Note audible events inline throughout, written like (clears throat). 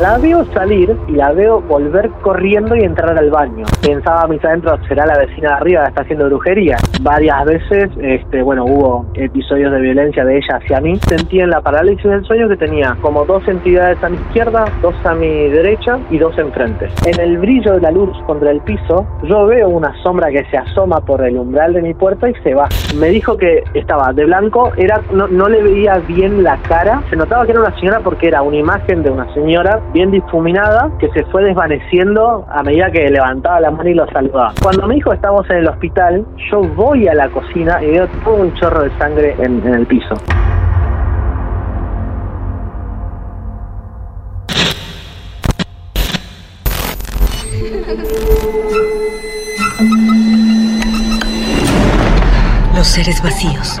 La veo salir y la veo volver corriendo y entrar al baño. Pensaba mis adentros, será la vecina de arriba está haciendo brujería. Varias veces, este, bueno, hubo episodios de violencia de ella hacia mí. Sentí en la parálisis del sueño que tenía como dos entidades a mi izquierda, dos a mi derecha y dos enfrente. En el brillo de la luz contra el piso, yo veo una sombra que se asoma por el umbral de mi puerta y se va. Me dijo que estaba de blanco, era no, no le veía bien la cara. Se notaba que era una señora porque era una imagen de una señora bien difuminada que se fue desvaneciendo a medida que levantaba la mano y lo saludaba. Cuando me dijo estamos en el hospital, yo voy a la cocina y veo todo un chorro de sangre en, en el piso. Los seres vacíos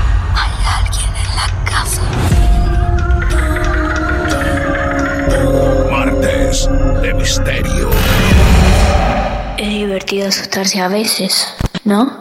De Misterio. Es divertido asustarse a veces, ¿no?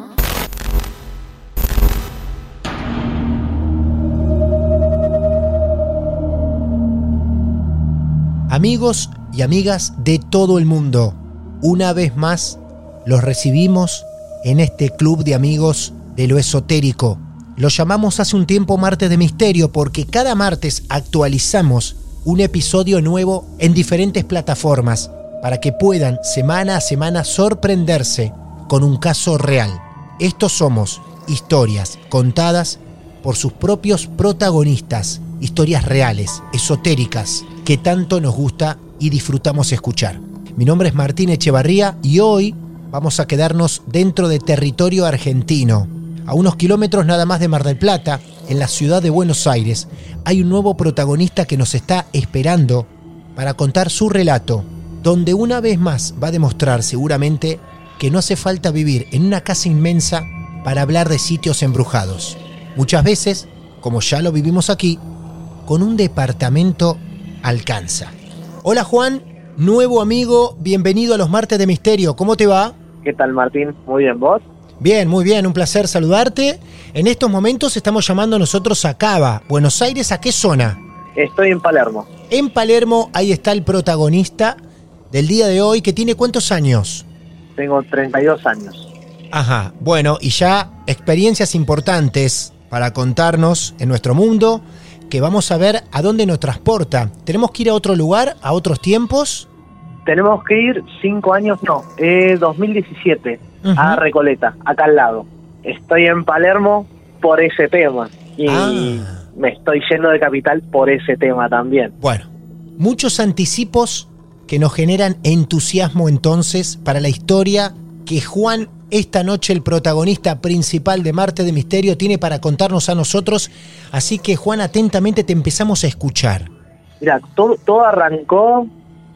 Amigos y amigas de todo el mundo, una vez más los recibimos en este club de amigos de lo esotérico. Lo llamamos hace un tiempo Martes de Misterio porque cada martes actualizamos un episodio nuevo en diferentes plataformas para que puedan semana a semana sorprenderse con un caso real. Estos somos historias contadas por sus propios protagonistas, historias reales, esotéricas, que tanto nos gusta y disfrutamos escuchar. Mi nombre es Martín Echevarría y hoy vamos a quedarnos dentro de territorio argentino. A unos kilómetros nada más de Mar del Plata, en la ciudad de Buenos Aires, hay un nuevo protagonista que nos está esperando para contar su relato, donde una vez más va a demostrar seguramente que no hace falta vivir en una casa inmensa para hablar de sitios embrujados. Muchas veces, como ya lo vivimos aquí, con un departamento alcanza. Hola Juan, nuevo amigo, bienvenido a los martes de misterio, ¿cómo te va? ¿Qué tal Martín? Muy bien, ¿vos? Bien, muy bien, un placer saludarte. En estos momentos estamos llamando nosotros a Cava, Buenos Aires, ¿a qué zona? Estoy en Palermo. En Palermo, ahí está el protagonista del día de hoy, que tiene cuántos años? Tengo 32 años. Ajá, bueno, y ya experiencias importantes para contarnos en nuestro mundo, que vamos a ver a dónde nos transporta. ¿Tenemos que ir a otro lugar, a otros tiempos? Tenemos que ir 5 años, no, eh, 2017, a. Recoleta, acá al lado. Estoy en Palermo por ese tema y Ah. me estoy yendo de capital por ese tema también. Bueno, muchos anticipos que nos generan entusiasmo entonces para la historia que Juan, esta noche el protagonista principal de Marte de Misterio, tiene para contarnos a nosotros. Así que Juan, atentamente te empezamos a escuchar. Mira, todo, todo arrancó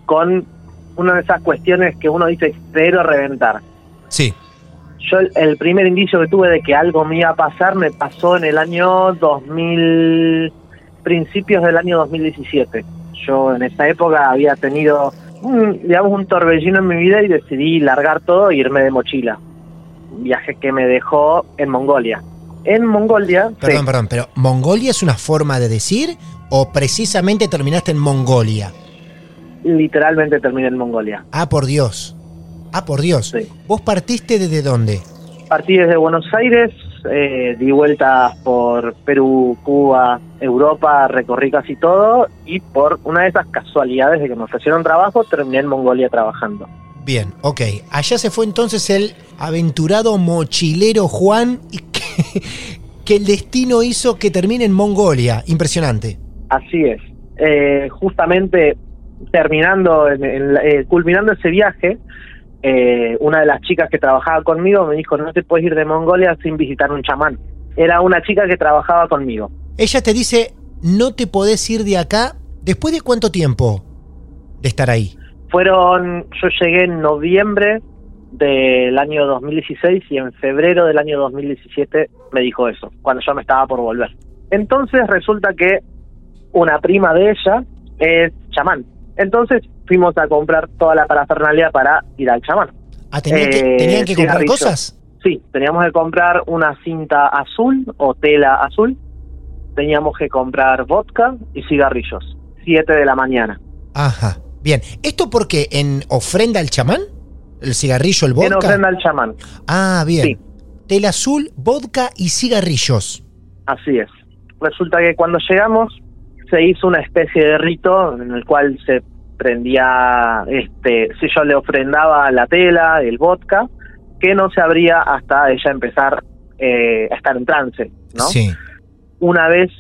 con una de esas cuestiones que uno dice creer o reventar. Sí. Yo el, el primer indicio que tuve de que algo me iba a pasar me pasó en el año 2000, principios del año 2017. Yo en esa época había tenido, un, digamos, un torbellino en mi vida y decidí largar todo e irme de mochila. Un viaje que me dejó en Mongolia. En Mongolia, Perdón, sí, perdón, pero ¿Mongolia es una forma de decir o precisamente terminaste en Mongolia? Literalmente terminé en Mongolia. Ah, por Dios. Ah, por Dios. Sí. ¿Vos partiste desde dónde? Partí desde Buenos Aires, eh, di vueltas por Perú, Cuba, Europa, recorrí casi todo y por una de esas casualidades de que me ofrecieron trabajo terminé en Mongolia trabajando. Bien, ok. Allá se fue entonces el aventurado mochilero Juan y (laughs) que, que el destino hizo que termine en Mongolia. Impresionante. Así es. Eh, justamente terminando, en- eh, culminando ese viaje, eh, una de las chicas que trabajaba conmigo me dijo, no te puedes ir de Mongolia sin visitar un chamán. Era una chica que trabajaba conmigo. Ella te dice, no te podés ir de acá. ¿Después de cuánto tiempo de estar ahí? Fueron, yo llegué en noviembre del año 2016 y en febrero del año 2017 me dijo eso, cuando yo me estaba por volver. Entonces resulta que una prima de ella es chamán. Entonces fuimos a comprar toda la parafernalia para ir al chamán. Ah, ¿tenían, que, Eh, ¿tenían que comprar cosas? Sí, teníamos que comprar una cinta azul o tela azul. Teníamos que comprar vodka y cigarrillos. Siete de la mañana. Ajá. Bien. ¿Esto porque en ofrenda al chamán? ¿El cigarrillo, el En vodka? ofrenda al chamán. Ah, bien. Sí. Tela azul, vodka y cigarrillos. Así es. Resulta que cuando llegamos se hizo una especie de rito en el cual se prendía, este, si yo le ofrendaba la tela, el vodka, que no se abría hasta ella empezar eh, a estar en trance, ¿no? Sí. Una vez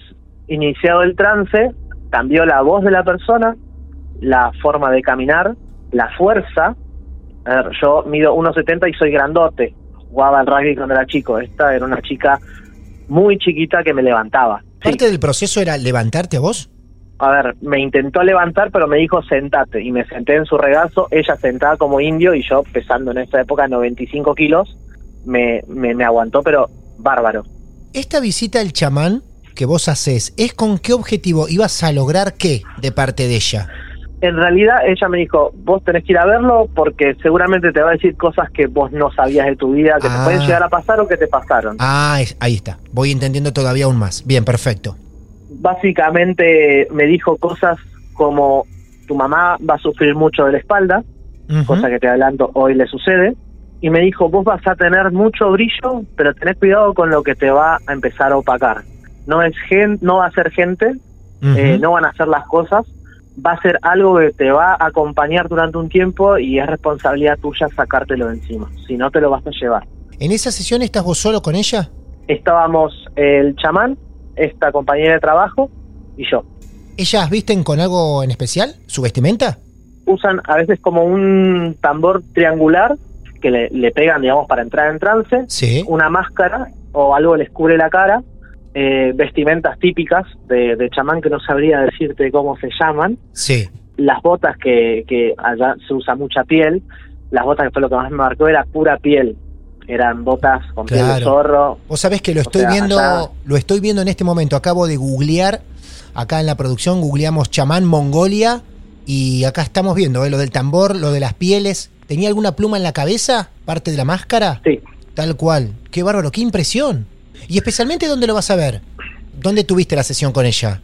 iniciado el trance, cambió la voz de la persona, la forma de caminar, la fuerza. A ver, yo mido 1,70 y soy grandote. Jugaba al rugby cuando era chico. Esta era una chica muy chiquita que me levantaba. Sí. ¿Parte del proceso era levantarte a vos? A ver, me intentó levantar, pero me dijo sentate. Y me senté en su regazo, ella sentada como indio y yo pesando en esa época 95 kilos, me, me, me aguantó, pero bárbaro. Esta visita al chamán que vos haces, ¿es con qué objetivo? ¿Ibas a lograr qué de parte de ella? En realidad ella me dijo, vos tenés que ir a verlo porque seguramente te va a decir cosas que vos no sabías de tu vida, que Ah. te pueden llegar a pasar o que te pasaron. Ah, es- ahí está. Voy entendiendo todavía aún más. Bien, perfecto. Básicamente me dijo cosas como tu mamá va a sufrir mucho de la espalda, cosa que te adelanto hoy le sucede, y me dijo, vos vas a tener mucho brillo, pero tenés cuidado con lo que te va a empezar a opacar. No es gen, no va a ser gente, eh, no van a hacer las cosas, va a ser algo que te va a acompañar durante un tiempo y es responsabilidad tuya sacártelo de encima, si no te lo vas a llevar. ¿En esa sesión estás vos solo con ella? Estábamos el chamán, esta compañera de trabajo y yo. ¿Ellas visten con algo en especial? ¿Su vestimenta? Usan a veces como un tambor triangular que le, le pegan, digamos, para entrar en trance, Sí. una máscara o algo les cubre la cara, eh, vestimentas típicas de, de chamán que no sabría decirte cómo se llaman, Sí. las botas que, que allá se usa mucha piel, las botas que fue lo que más me marcó era pura piel, eran botas con piel de zorro, Vos sabés que lo O estoy sea, viendo, lo estoy viendo en este momento. Acabo de googlear, acá en la producción, googleamos chamán Mongolia y acá estamos viendo eh, lo del tambor, lo de las pieles. ¿Tenía alguna pluma en la cabeza? ¿Parte de la máscara? sí, Tal cual. Qué bárbaro, qué impresión. Y especialmente, ¿dónde lo vas a ver? ¿Dónde tuviste la sesión con ella?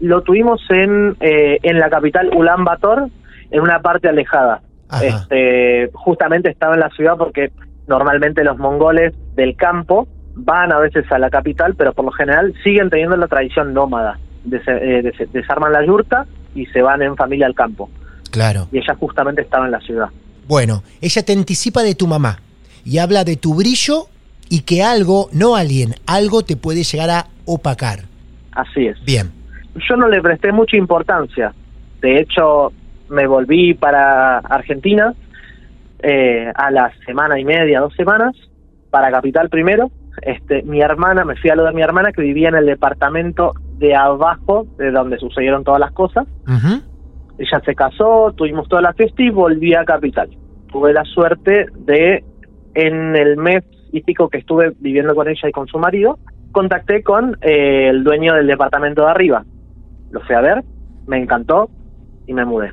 lo tuvimos en, eh, en la capital Ulan Bator, en una parte alejada. Ajá. Este, justamente estaba en la ciudad porque normalmente los mongoles del campo van a veces a la capital, pero por lo general siguen teniendo la tradición nómada. Des- eh, des- desarman la yurta y se van en familia al campo. Claro. Y ella justamente estaba en la ciudad. Bueno, ella te anticipa de tu mamá y habla de tu brillo y que algo, no alguien, algo te puede llegar a opacar. Así es. Bien. Yo no le presté mucha importancia. De hecho, me volví para Argentina eh, a la semana y media, dos semanas, para Capital primero. Este, mi hermana, me fui a lo de mi hermana que vivía en el departamento de abajo de donde sucedieron todas las cosas. Ella se casó, tuvimos toda la fiesta y volví a Capital. Tuve la suerte de, en el mes y pico que estuve viviendo con ella y con su marido, contacté con eh, el dueño del departamento de arriba. Lo fui a ver, me encantó y me mudé.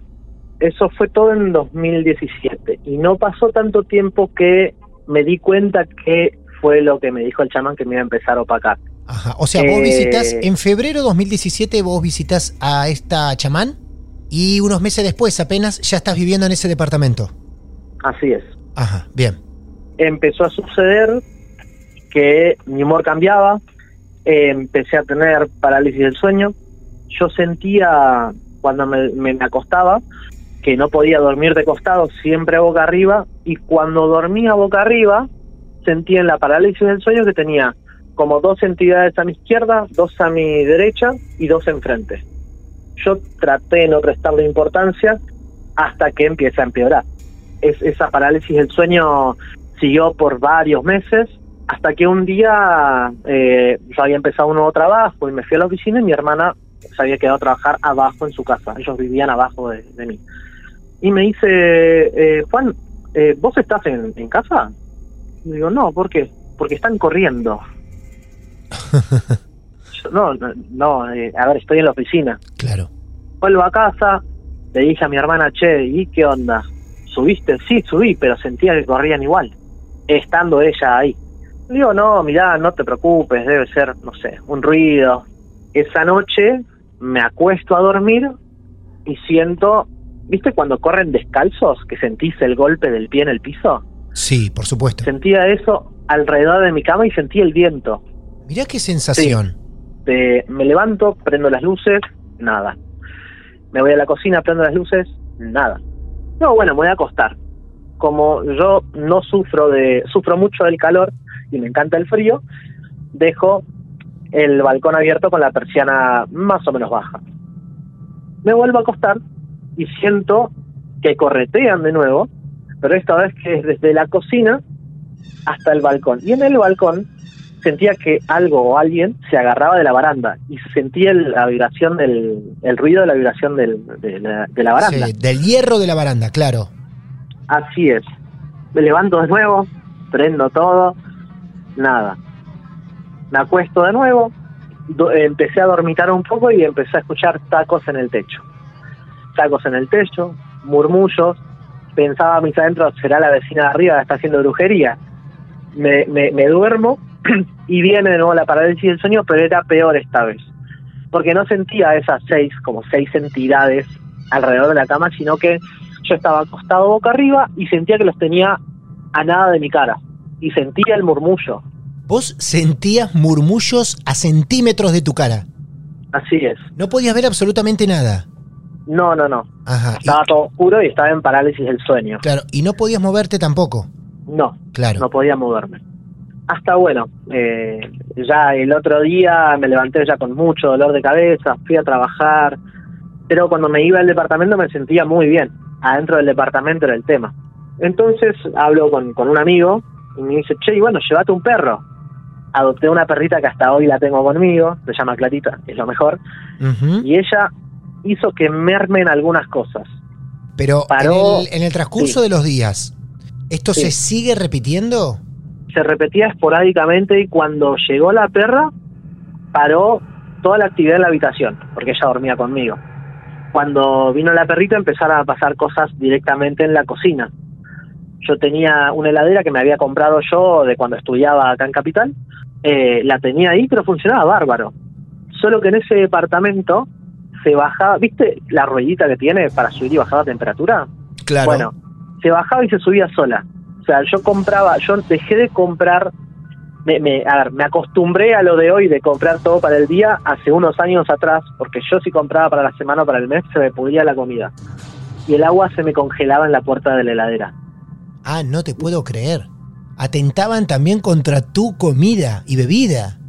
Eso fue todo en 2017 y no pasó tanto tiempo que me di cuenta que fue lo que me dijo el chamán que me iba a empezar a opacar. Ajá. O sea, vos Eh, visitas, en febrero 2017 vos visitas a esta chamán y unos meses después apenas ya estás viviendo en ese departamento. Así es. Ajá, bien. Empezó a suceder que mi humor cambiaba, empecé a tener parálisis del sueño, yo sentía cuando me, me acostaba que no podía dormir de costado, siempre boca arriba, y cuando dormía boca arriba, sentía en la parálisis del sueño que tenía como dos entidades a mi izquierda, dos a mi derecha y dos enfrente. Yo traté de no prestarle importancia hasta que empieza a empeorar. Es, esa parálisis del sueño siguió por varios meses hasta que un día eh, yo había empezado un nuevo trabajo y me fui a la oficina y mi hermana se había quedado a trabajar abajo en su casa. Ellos vivían abajo de, mí. Y me dice, eh, Juan, eh, ¿vos estás en, casa? Y digo, no, ¿por qué? Porque están corriendo. (laughs) no, no, no a ver, estoy en la oficina. Claro. Vuelvo a casa, le dije a mi hermana, che, ¿y qué onda? ¿Subiste? Sí, subí, pero sentía que corrían igual, estando ella ahí. digo, no, mirá, no te preocupes, debe ser, no sé, un ruido. Esa noche me acuesto a dormir y siento, ¿viste cuando corren descalzos que sentís el golpe del pie en el piso? Sí, por supuesto. Sentía eso alrededor de mi cama y sentí el viento. Mirá qué sensación. me levanto, prendo las luces, nada. Me voy a la cocina, prendo las luces, nada. No, bueno, me voy a acostar. Como yo no sufro de, sufro mucho del calor y me encanta el frío, dejo el balcón abierto con la persiana más o menos baja. Me vuelvo a acostar y siento que corretean de nuevo, pero esta vez que es desde la cocina hasta el balcón. Y en el balcón sentía que algo o alguien se agarraba de la baranda y sentía la vibración del el ruido de la vibración del, de, la, baranda. Sí, del hierro de la baranda, claro. Así es. Me levanto de nuevo, prendo todo, nada. Me acuesto de nuevo, empecé a dormitar un poco y empecé a escuchar tacos en el techo. Tacos en el techo, murmullos. Pensaba mis adentros, será la vecina de arriba que está haciendo brujería. Me, me, me duermo (clears throat) y viene de nuevo la parálisis del sueño, pero era peor esta vez. Porque no sentía esas seis, como seis entidades alrededor de la cama, sino que yo estaba acostado boca arriba y sentía que los tenía a nada de mi cara. Y sentía el murmullo. Vos sentías murmullos a centímetros de tu cara. Así es. No podías ver absolutamente nada. No, no, no. Estaba todo oscuro y estaba en parálisis del sueño. Claro, y no podías moverte tampoco. No, claro. No podía moverme hasta bueno, eh, ya el otro día me levanté ya con mucho dolor de cabeza, fui a trabajar, pero cuando me iba al departamento me sentía muy bien, adentro del departamento era el tema. Entonces hablo con, con un amigo y me dice, che, y bueno, llévate un perro. Adopté una perrita que hasta hoy la tengo conmigo, se llama Clarita, es lo mejor, y ella hizo que mermen algunas cosas. Pero en, el, transcurso de los días, ¿esto se sigue repitiendo? se repetía esporádicamente y cuando llegó la perra, paró toda la actividad en la habitación, porque ella dormía conmigo. Cuando vino la perrita empezaron a pasar cosas directamente en la cocina. Yo tenía una heladera que me había comprado yo de cuando estudiaba acá en Capital, eh, la tenía ahí, pero funcionaba bárbaro. Solo que en ese departamento se bajaba, ¿viste la ruedita que tiene para subir y bajar la temperatura? Claro. Bueno, se bajaba y se subía sola. O sea, yo compraba, yo dejé de comprar, me, me, a ver, me acostumbré a lo de hoy de comprar todo para el día hace unos años atrás, porque yo si compraba para la semana o para el mes se me pudría la comida. Y el agua se me congelaba en la puerta de la heladera. Ah, no te puedo creer. Atentaban también contra tu comida y bebida.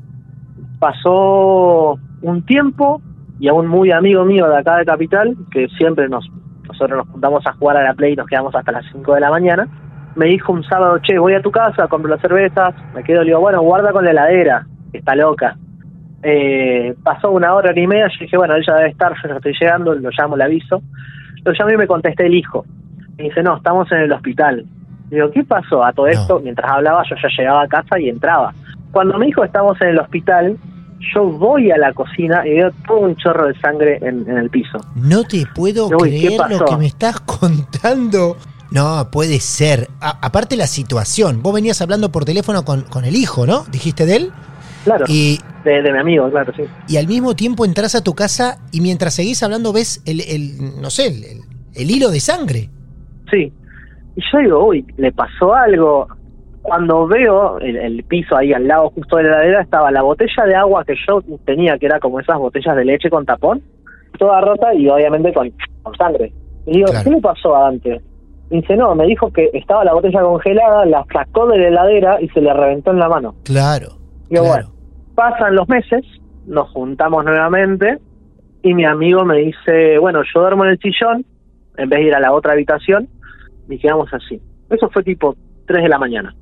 Pasó un tiempo y a un muy amigo mío de acá de Capital, que siempre nos, nosotros nos juntamos a jugar a la Play y nos quedamos hasta las 5 de la mañana, me dijo un sábado, che, voy a tu casa, compro las cervezas, me quedo, le digo, bueno, guarda con la heladera, está loca. Eh, pasó una hora, y media, yo dije, bueno, ella debe estar, yo no estoy llegando, lo llamo, le aviso. Lo llamé y me contesté el hijo. Me dice, no, estamos en el hospital. Digo, ¿qué pasó? A todo esto, mientras hablaba, yo ya llegaba a casa y entraba. Cuando me dijo, estamos en el hospital, yo voy a la cocina y veo todo un chorro de sangre en, el piso. No te puedo creer lo que me estás (laughs) contando. No, puede ser. aparte la situación. Vos venías hablando por teléfono con, con el hijo, ¿no? Dijiste de él. Claro. Y, de, mi amigo, claro, sí. Y al mismo tiempo entras a tu casa y mientras seguís hablando ves el, el no sé, el, el, hilo de sangre. Sí. Y yo digo, uy, le pasó algo. Cuando veo el, piso ahí al lado justo de la heladera estaba la botella de agua que yo tenía, que era como esas botellas de leche con tapón, toda rota y obviamente con, con sangre. Y digo, Claro. ¿qué le pasó a Dante? Y dice, no, me dijo que estaba la botella congelada, la sacó de la heladera y se le reventó en la mano. Claro. Claro. bueno, pasan los meses, nos juntamos nuevamente y mi amigo me dice, bueno, yo duermo en el sillón en vez de ir a la otra habitación y quedamos así. Eso fue tipo 3 de la mañana.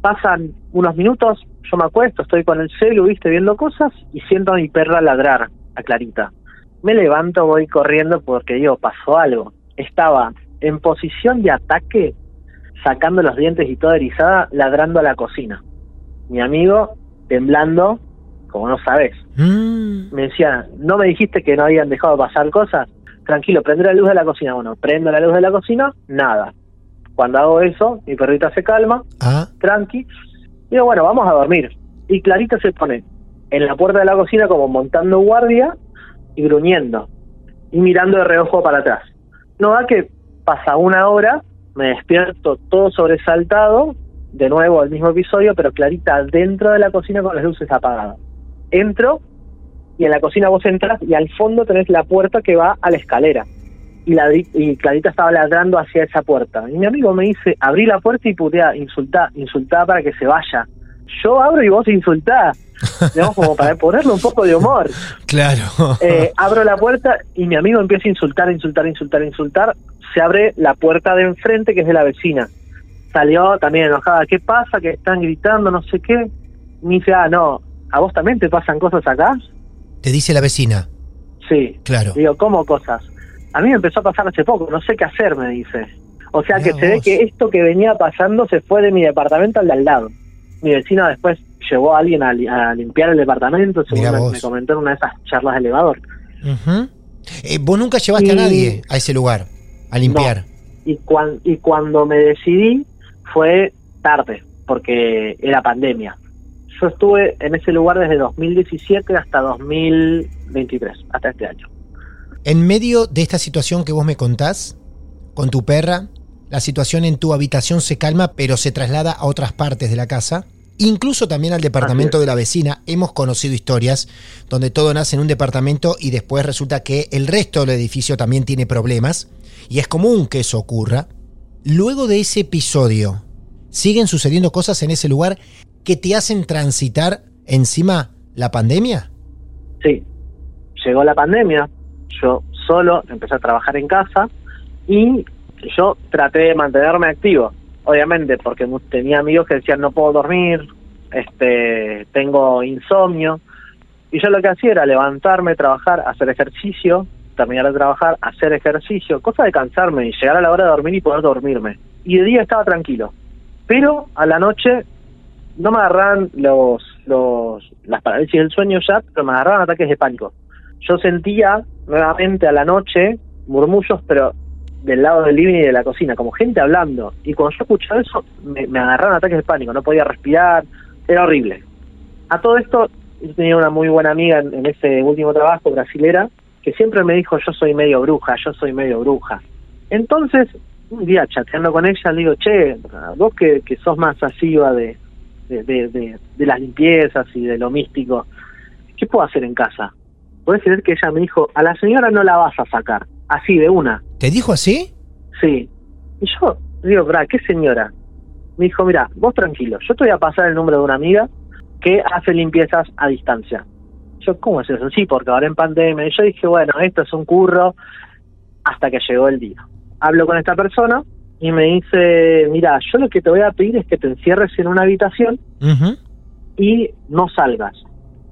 Pasan unos minutos, yo me acuesto, estoy con el celu, viste, viendo cosas y siento a mi perra ladrar, a Clarita. Me levanto, voy corriendo porque digo, pasó algo. Estaba en posición de ataque, sacando los dientes y toda erizada, ladrando a la cocina. Mi amigo, temblando, como no sabes, Mm, me decía, ¿no me dijiste que no habían dejado pasar cosas? Tranquilo, prende la luz de la cocina. Bueno, prendo la luz de la cocina, nada. Cuando hago eso, mi perrita se calma, ah, tranqui. Digo, bueno, vamos a dormir. Y Clarita se pone en la puerta de la cocina como montando guardia y gruñendo. Y mirando de reojo para atrás. No da que pasa una hora, me despierto todo sobresaltado, de nuevo el mismo episodio, pero Clarita dentro de la cocina con las luces apagadas. Entro y en la cocina vos entras y al fondo tenés la puerta que va a la escalera. Y, la, y Clarita estaba ladrando hacia esa puerta. Y mi amigo me dice, abrí la puerta y putea, insultá, insultá para que se vaya. Yo abro y vos insultá. (laughs) Digamos, como para ponerle un poco de humor. claro. Eh, abro la puerta y mi amigo empieza a insultar, insultar, insultar, insultar. Se abre la puerta de enfrente, que es de la vecina. Salió también enojada. ¿Qué pasa? Que están gritando, no sé qué. Me dice, ah, no, ¿a vos también te pasan cosas acá? Te dice la vecina. Sí. Claro. Digo, ¿cómo cosas? A mí me empezó a pasar hace poco, no sé qué hacer, me dice. O sea que se ve que esto que venía pasando se fue de mi departamento al de al lado. Mi vecino después llevó a alguien a, li- a limpiar el departamento, según me, comentó en una de esas charlas de elevador. Eh, vos nunca llevaste a nadie a ese lugar a limpiar. Y, cuan- y cuando me decidí fue tarde, porque era pandemia. Yo estuve en ese lugar desde 2017 hasta 2023, hasta este año. En medio de esta situación que vos me contás, con tu perra, la situación en tu habitación se calma, pero se traslada a otras partes de la casa. Incluso también al departamento de la vecina. Hemos conocido historias donde todo nace en un departamento y después resulta que el resto del edificio también tiene problemas. Y es común que eso ocurra. Luego de ese episodio, ¿siguen sucediendo cosas en ese lugar que te hacen transitar encima la pandemia? Sí, llegó la pandemia, yo solo empecé a trabajar en casa y yo traté de mantenerme activo, obviamente, porque tenía amigos que decían no puedo dormir, este, tengo insomnio, y yo lo que hacía era levantarme, trabajar, hacer ejercicio, terminar de trabajar, hacer ejercicio, cosa de cansarme y llegar a la hora de dormir y poder dormirme. Y de día estaba tranquilo, pero a la noche no me agarraban los, los, las parálisis del sueño ya, pero me agarraban ataques de pánico. Yo sentía nuevamente a la noche murmullos, pero del lado del living y de la cocina, como gente hablando. Y cuando yo escuchaba eso, me, me agarraron ataques de pánico, no podía respirar, era horrible. A todo esto, yo tenía una muy buena amiga en, ese último trabajo, brasilera, que siempre me dijo, yo soy medio bruja, yo soy medio bruja. Entonces, un día chateando con ella, le digo, che, vos que, sos más asiva de, de, de, de- de las limpiezas y de lo místico, ¿qué puedo hacer en casa? Puedes creer que ella me dijo, a la señora no la vas a sacar, así de una. ¿Te dijo así? Sí. Y yo digo, ¿verdad? ¿Qué señora? Me dijo, mira, vos tranquilo, yo te voy a pasar el número de una amiga que hace limpiezas a distancia. Yo, ¿cómo es eso? Sí, porque ahora en pandemia. Y yo dije, bueno, esto es un curro hasta que llegó el día. Hablo con esta persona y me dice, mira, yo lo que te voy a pedir es que te encierres en una habitación y no salgas.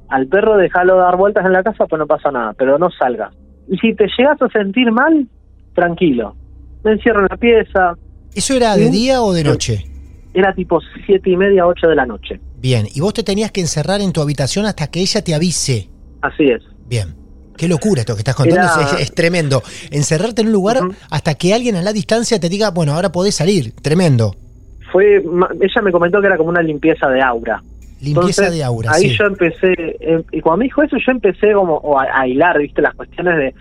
Al perro déjalo dar vueltas en la casa, pues no pasa nada, pero no salgas. Y si te llegas a sentir mal, tranquilo. Me encierro en la pieza, ¿Eso era de Sí. día o de noche? era tipo siete y media, ocho de la noche. Bien, y vos te tenías que encerrar en tu habitación hasta que ella te avise. Así es. Bien. Qué locura esto que estás contando, Era- es, es tremendo. Encerrarte en un lugar hasta que alguien a la distancia te diga, bueno, ahora podés salir. Tremendo. Fue, ella me comentó que era como una limpieza de aura. Limpieza Entonces, de aura, Ahí sí. yo empecé, eh, y cuando me dijo eso, yo empecé como a, a hilar, viste, las cuestiones de,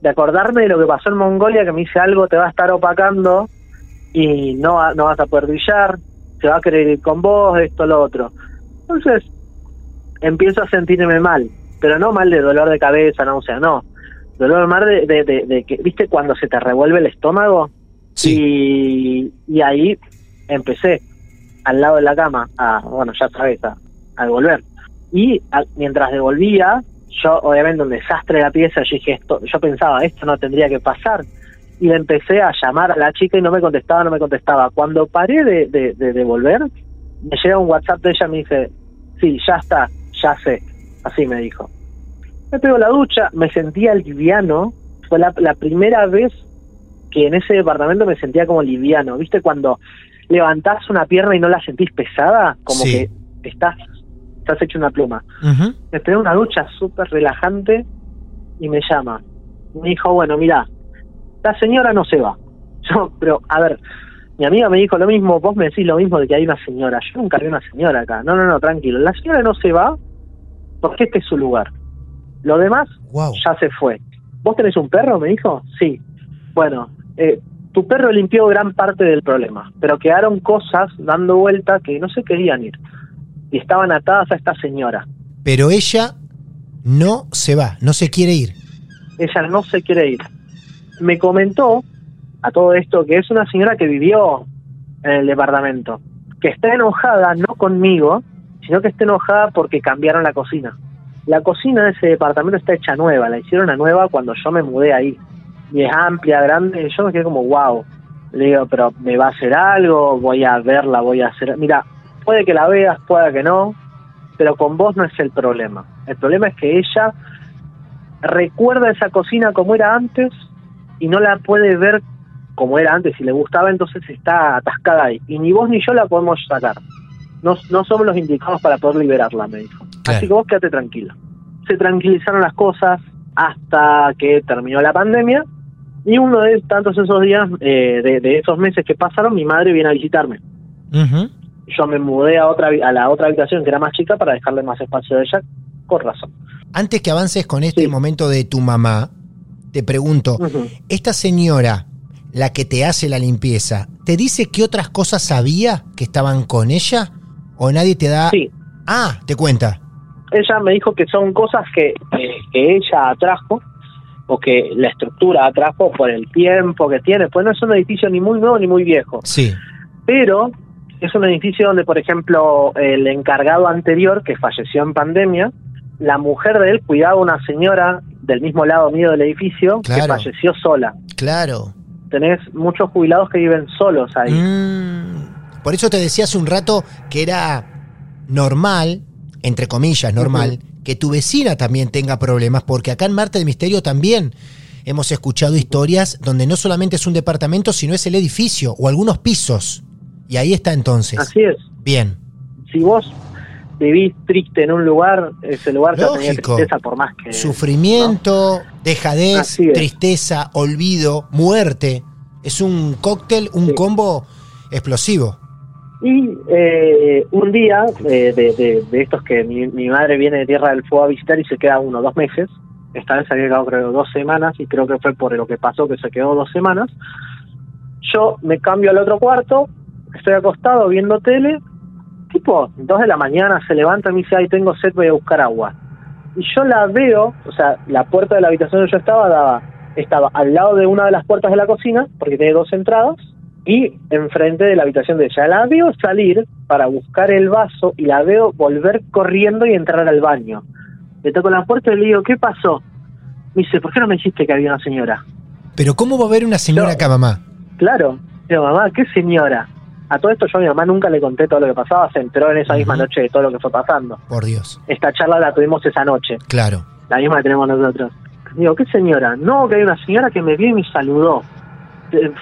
de acordarme de lo que pasó en Mongolia, que me dice algo te va a estar opacando y no, no vas a poder brillar, se va a querer ir con vos, esto, lo otro. Entonces, empiezo a sentirme mal, pero no mal de dolor de cabeza, no, o sea, no, Dolor al mar de, de, de- de que, ¿viste cuando se te revuelve el estómago? Sí. Y, y ahí empecé al lado de la cama, a, bueno, ya sabes, a, a devolver. Y a- mientras devolvía, yo, obviamente, un desastre de la pieza, yo dije, esto, yo pensaba, esto no tendría que pasar. Y empecé a llamar a la chica y no me contestaba, no me contestaba. Cuando paré de, de, de devolver, me llega un WhatsApp de ella, me dice, sí, ya está, ya sé. Así me dijo. Me pego la ducha, me sentía liviano. Fue la primera vez que en ese departamento me sentía como liviano. ¿Viste cuando levantás una pierna y no la sentís pesada? Como Sí. que estás, estás hecho una pluma. Me pegué una ducha súper relajante y me llama. Me dijo, bueno, mira, la señora no se va. (laughs) Yo, pero, a ver, mi amiga me dijo lo mismo, vos me decís lo mismo de que hay una señora. Yo nunca vi una señora acá. No, no, no, tranquilo. La señora no se va porque este es su lugar. Lo demás Wow. ya se fue. ¿Vos tenés un perro? Me dijo. Sí. Bueno, eh, tu perro limpió gran parte del problema, pero quedaron cosas dando vuelta que no se querían ir. Y estaban atadas a esta señora. Pero ella no se va, no se quiere ir. ella no se quiere ir. Me comentó a todo esto que es una señora que vivió en el departamento, que está enojada no conmigo, sino que está enojada porque cambiaron la cocina. La cocina de ese departamento está hecha nueva, la hicieron a nueva cuando yo me mudé ahí. Y es amplia, grande, yo me quedé como, wow. Le digo, pero ¿me va a hacer algo? Voy a verla, voy a hacer... Mira, puede que la veas, pueda que no, pero con vos no es el problema. El problema es que ella recuerda esa cocina como era antes y no la puede ver como era antes y le gustaba, entonces está atascada ahí. Y ni vos ni yo la podemos sacar. No, no somos los indicados para poder liberarla, me dijo. Claro. Así que vos quédate tranquila. Se tranquilizaron las cosas hasta que terminó la pandemia y uno de tantos esos días, eh, de, de esos meses que pasaron, mi madre viene a visitarme. Yo me mudé a otra a la otra habitación que era más chica para dejarle más espacio a ella, con razón. Antes que avances con este Sí. momento de tu mamá, te pregunto, esta señora, la que te hace la limpieza, ¿te dice qué otras cosas sabía que estaban con ella? ¿O nadie te da... Sí, Ah, te cuenta. ella me dijo que son cosas que- que ella atrajo o que la estructura atrajo por el tiempo que tiene. Pues no es un edificio ni muy nuevo ni muy viejo, Sí. pero es un edificio donde, por ejemplo, el encargado anterior, que falleció en pandemia, la mujer de él cuidaba a una señora del mismo lado mío del edificio que falleció sola. Claro. Tenés muchos jubilados que viven solos ahí. Mm, por eso te decía hace un rato que era normal, entre comillas, normal, que tu vecina también tenga problemas, porque acá en Marte de Misterio también hemos escuchado historias donde no solamente es un departamento, sino es el edificio o algunos pisos. Y ahí está entonces. Así es. Bien. Si vos vivís triste en un lugar, ese lugar te va a tener Lógico. tristeza por más que... Sufrimiento, dejadez, tristeza, olvido, muerte. Es un cóctel, un Sí. combo explosivo. Y eh, un día eh, de, de- estos que mi, mi madre viene de Tierra del Fuego a visitar y se queda uno dos meses, esta vez había quedado creo dos semanas y creo que fue por lo que pasó que se quedó dos semanas, yo me cambio al otro cuarto, estoy acostado viendo tele, tipo dos de la mañana se levanta y me dice, ay tengo sed, voy a buscar agua. Y yo la veo, o sea, la puerta de la habitación donde yo estaba daba, estaba al lado de una de las puertas de la cocina, porque tiene dos entradas, y enfrente de la habitación de ella. La veo salir para buscar el vaso y la veo volver corriendo y entrar al baño. Le toco la puerta y le digo, ¿qué pasó? Me dice, ¿por qué no me dijiste que había una señora? Pero ¿cómo va a haber una señora acá, mamá? Claro. Digo, mamá, ¿qué señora? A todo esto yo a mi mamá nunca le conté todo lo que pasaba, se enteró en esa misma noche de todo lo que fue pasando. Por Dios. Esta charla la tuvimos esa noche, Claro. la misma que tenemos nosotros. Digo, ¿qué señora? No, que hay una señora que me vio y me saludó.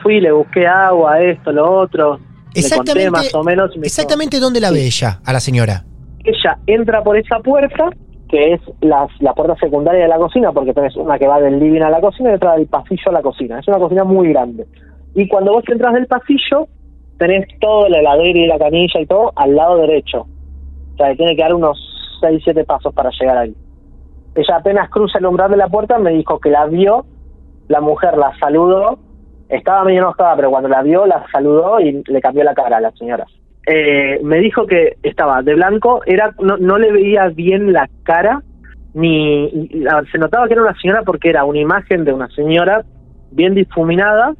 Fui, le busqué agua, esto, lo otro. Le conté Exactamente, más o menos. dijo, exactamente dónde la Sí. ve ella, a la señora. ella entra por esa puerta, que es la, la puerta secundaria de la cocina, porque tenés una que va del living a la cocina y otra del pasillo a la cocina. Es una cocina muy grande. Y cuando vos entras del pasillo, tenés todo la heladera y la canilla y todo al lado derecho. O sea, que tiene que dar unos 6, 7 pasos para llegar ahí. Ella apenas cruza el umbral de la puerta, me dijo que la vio, la mujer la saludó, estaba medio enojada, pero cuando la vio, la saludó y le cambió la cara a la señora. Eh, me dijo que estaba de blanco, era no, no le veía bien la cara, ni se notaba que era una señora porque era una imagen de una señora bien difuminada,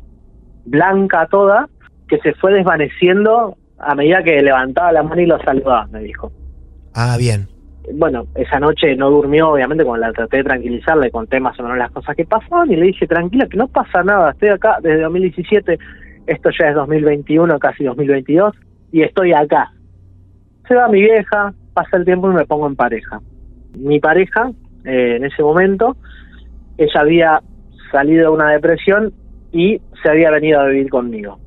blanca toda, que se fue desvaneciendo a medida que levantaba la mano y lo saludaba, me dijo. Ah, bien. Bueno, esa noche no durmió, obviamente, cuando la traté de tranquilizar, le conté más o menos las cosas que pasaban y le dije, tranquila, que no pasa nada, estoy acá desde 2017, esto ya es 2021, casi 2022, y estoy acá. Se va mi vieja, pasa el tiempo y me pongo en pareja. Mi pareja, eh, en ese momento, ella había salido de una depresión y se había venido a vivir conmigo.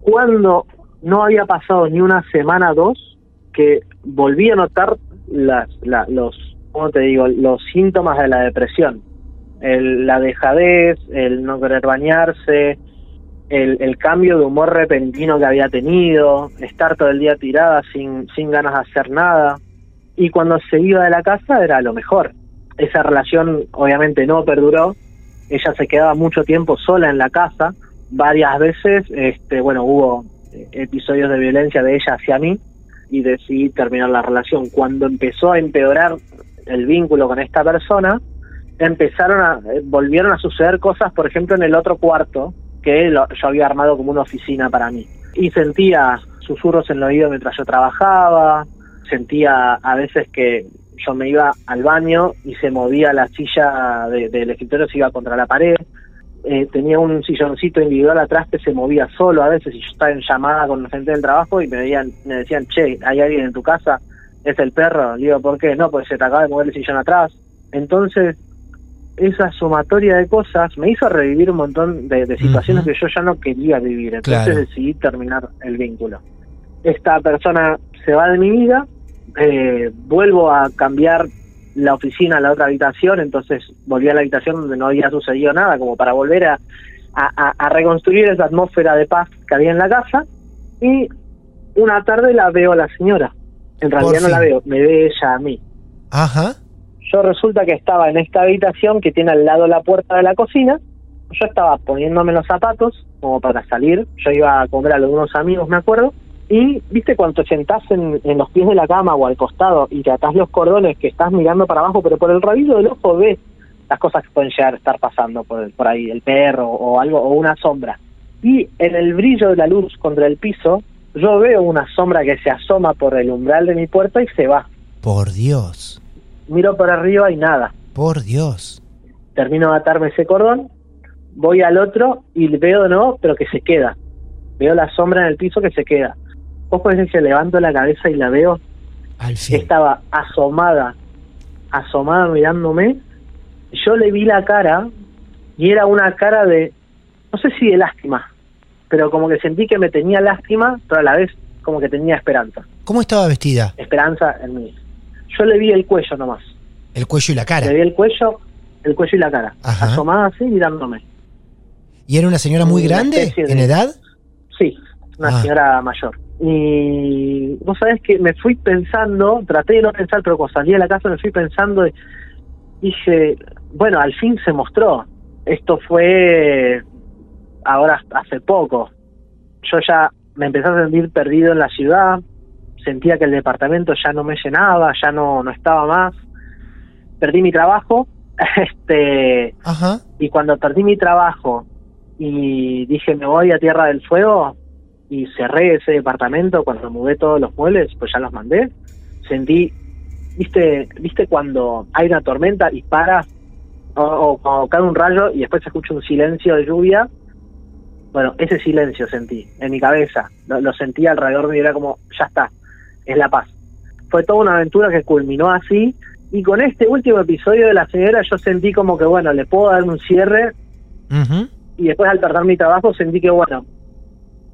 Cuando no había pasado ni una semana, dos, que volví a notar las, la- los, ¿cómo te digo? Los síntomas de la depresión. El, la dejadez, el no querer bañarse, el, cambio de humor repentino que había tenido, estar todo el día tirada sin, sin ganas de hacer nada. Y cuando se iba de la casa era lo mejor. Esa relación obviamente no perduró. Ella se quedaba mucho tiempo sola en la casa. Varias veces, este, bueno, hubo episodios de violencia de ella hacia mí y decidí terminar la relación. Cuando empezó a empeorar el vínculo con esta persona, empezaron a, eh, volvieron a suceder cosas, por ejemplo, en el otro cuarto, que lo- yo había armado como una oficina para mí. Y sentía susurros en el oído mientras yo trabajaba, sentía a veces que yo me iba al baño y se movía la silla de- del escritorio, se iba contra la pared. Eh, tenía un silloncito individual atrás que se movía solo a veces y yo estaba en llamada con la gente del trabajo y me, veían, me decían, che, ¿hay alguien en tu casa? ¿Es el perro? Le digo, ¿por qué? No, pues se te acaba de mover el sillón atrás. Entonces, esa sumatoria de cosas me hizo revivir un montón de, de situaciones que yo ya no quería vivir. Entonces Claro. decidí terminar el vínculo. Esta persona se va de mi vida, eh, vuelvo a cambiar la oficina la otra habitación, entonces volví a la habitación donde no había sucedido nada, como para volver a, a- reconstruir esa atmósfera de paz que había en la casa. Y una tarde la veo a la señora. En realidad no la veo, me ve ella a mí. Ajá. Yo resulta que estaba en esta habitación que tiene al lado la puerta de la cocina. Yo estaba poniéndome los zapatos como para salir. Yo iba a comer a algunos amigos, me acuerdo. Y viste cuando te sentás en, en los pies de la cama o al costado y te atás los cordones que estás mirando para abajo, pero por el rabillo del ojo ves las cosas que pueden llegar a estar pasando por, por ahí, el perro o algo, o una sombra. Y en el brillo de la luz contra el piso, yo veo una sombra que se asoma por el umbral de mi puerta y se va. Por Dios. Miro para arriba y nada. Por Dios. termino de atarme ese cordón, voy al otro y veo de nuevo, pero que se queda. Veo la sombra en el piso que se queda. Podés decir que levanto la cabeza y la veo, Al fin. estaba asomada, asomada mirándome. Yo le vi la cara y era una cara de, no sé si de lástima, pero como que sentí que me tenía lástima, pero a la vez como que tenía esperanza. ¿Cómo estaba vestida? Esperanza en mí. Yo le vi el cuello nomás. El cuello y la cara. Le vi el cuello, el cuello y la cara. Ajá. Asomada así mirándome. ¿Y era una señora muy Una grande de- en edad? Sí, una Ah. señora mayor. Y vos sabés que me fui pensando, traté de no pensar, pero cuando salí de la casa me fui pensando y dije, bueno, al fin se mostró. Esto fue ahora hace poco. Yo ya me empecé a sentir perdido en la ciudad, sentía que el departamento ya no me llenaba, ya no, no estaba más. Perdí mi trabajo, (laughs) este Ajá. y cuando perdí mi trabajo y dije me voy a Tierra del Fuego y cerré ese departamento cuando mudé todos los muebles, pues ya los mandé, sentí, viste, viste cuando hay una tormenta y para o, o cae un rayo y después se escucha un silencio de lluvia, bueno, ese silencio sentí en mi cabeza, lo, lo sentí alrededor mío, era como, ya está, es la paz. Fue toda una aventura que culminó así y con este último episodio de la señora yo sentí como que, bueno, le puedo dar un cierre y después al perder mi trabajo sentí que, bueno,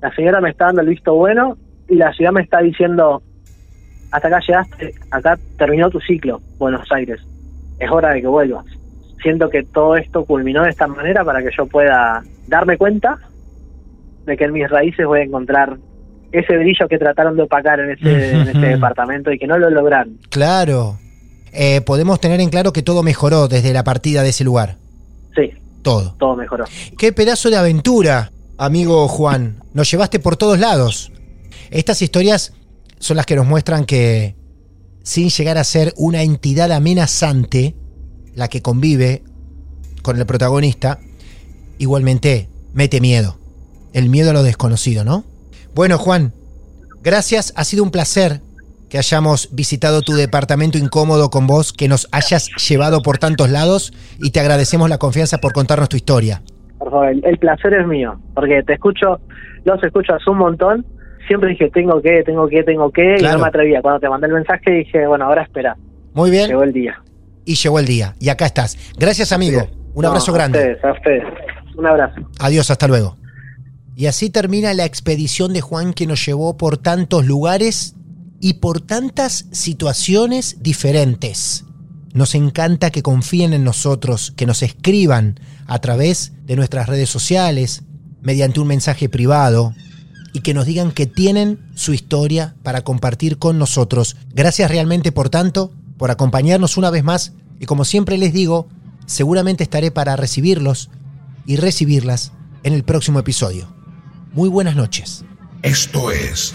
la señora me está dando el visto bueno y la ciudad me está diciendo, hasta acá llegaste, acá terminó tu ciclo, Buenos Aires, es hora de que vuelvas. Siento que todo esto culminó de esta manera para que yo pueda darme cuenta de que en mis raíces voy a encontrar ese brillo que trataron de opacar en ese, en (laughs) ese departamento y que no lo lograron. Claro. Eh, podemos tener en claro que todo mejoró desde la partida de ese lugar. Sí, Todo. todo mejoró. Qué pedazo de aventura, amigo Juan. Nos llevaste por todos lados. Estas historias son las que nos muestran que sin llegar a ser una entidad amenazante, la que convive con el protagonista, igualmente mete miedo. El miedo a lo desconocido, ¿no? Bueno, Juan, gracias, ha sido un placer que hayamos visitado tu departamento incómodo con vos, que nos hayas llevado por tantos lados y te agradecemos la confianza por contarnos tu historia. Por favor, el, placer es mío, porque te escucho, los escucho hace un montón. Siempre dije, tengo que, tengo que, tengo que, y no me atrevía. Cuando te mandé el mensaje dije, bueno, ahora espera. Muy bien. Llegó el día. Y llegó el día. Y acá estás. Gracias, amigo. Un No, abrazo a grande. ustedes, a ustedes. Un abrazo. Adiós, hasta luego. Y así termina la expedición de Juan que nos llevó por tantos lugares y por tantas situaciones diferentes. Nos encanta que confíen en nosotros, que nos escriban a través de nuestras redes sociales, mediante un mensaje privado, y que nos digan que tienen su historia para compartir con nosotros. Gracias realmente por tanto, por acompañarnos una vez más, y como siempre les digo, seguramente estaré para recibirlos y recibirlas en el próximo episodio. Muy buenas noches. Esto es